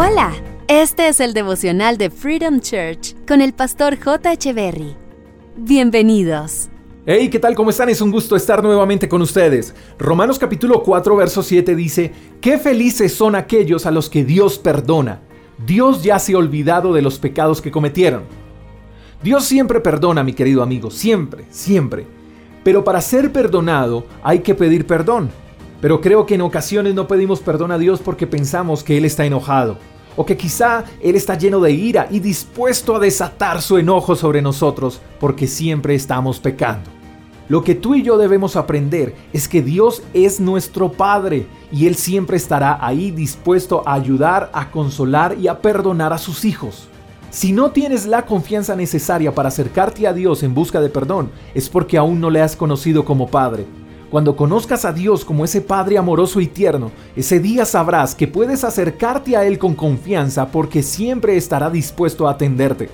Hola, este es el devocional de Freedom Church con el pastor J. Berry. Bienvenidos. Hey, ¿qué tal? ¿Cómo están? Es un gusto estar nuevamente con ustedes. Romanos capítulo 4, verso 7 dice, Qué felices son aquellos a los que Dios perdona. Dios ya se ha olvidado de los pecados que cometieron. Dios siempre perdona, mi querido amigo, siempre, siempre. Pero para ser perdonado hay que pedir perdón. Pero creo que en ocasiones no pedimos perdón a Dios porque pensamos que Él está enojado. O que quizá Él está lleno de ira y dispuesto a desatar su enojo sobre nosotros porque siempre estamos pecando. Lo que tú y yo debemos aprender es que Dios es nuestro Padre y Él siempre estará ahí dispuesto a ayudar, a consolar y a perdonar a sus hijos. Si no tienes la confianza necesaria para acercarte a Dios en busca de perdón, es porque aún no le has conocido como Padre. Cuando conozcas a Dios como ese Padre amoroso y tierno, ese día sabrás que puedes acercarte a Él con confianza porque siempre estará dispuesto a atenderte.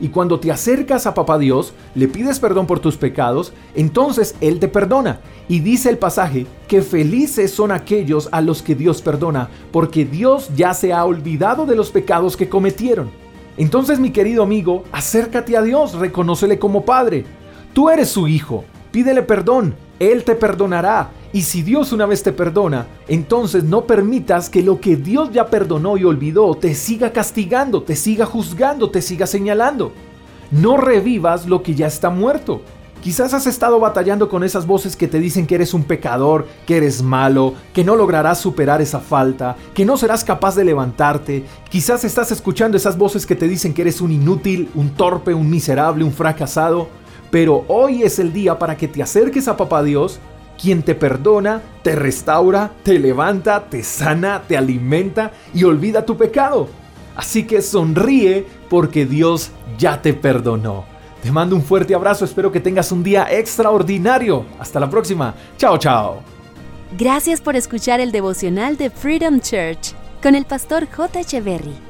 Y cuando te acercas a Papá Dios, le pides perdón por tus pecados, entonces Él te perdona. Y dice el pasaje que felices son aquellos a los que Dios perdona, porque Dios ya se ha olvidado de los pecados que cometieron. Entonces mi querido amigo, acércate a Dios, reconócele como Padre. Tú eres su hijo, pídele perdón, él te perdonará. Y si Dios una vez te perdona, entonces no permitas que lo que Dios ya perdonó y olvidó te siga castigando, te siga juzgando, te siga señalando. No revivas lo que ya está muerto. Quizás has estado batallando con esas voces que te dicen que eres un pecador, que eres malo, que no lograrás superar esa falta, que no serás capaz de levantarte. Quizás estás escuchando esas voces que te dicen que eres un inútil, un torpe, un miserable, un fracasado. Pero hoy es el día para que te acerques a Papá Dios, quien te perdona, te restaura, te levanta, te sana, te alimenta y olvida tu pecado. Así que sonríe porque Dios ya te perdonó. Te mando un fuerte abrazo, espero que tengas un día extraordinario. Hasta la próxima. Chao, chao. Gracias por escuchar el devocional de Freedom Church con el pastor J. Echeverry.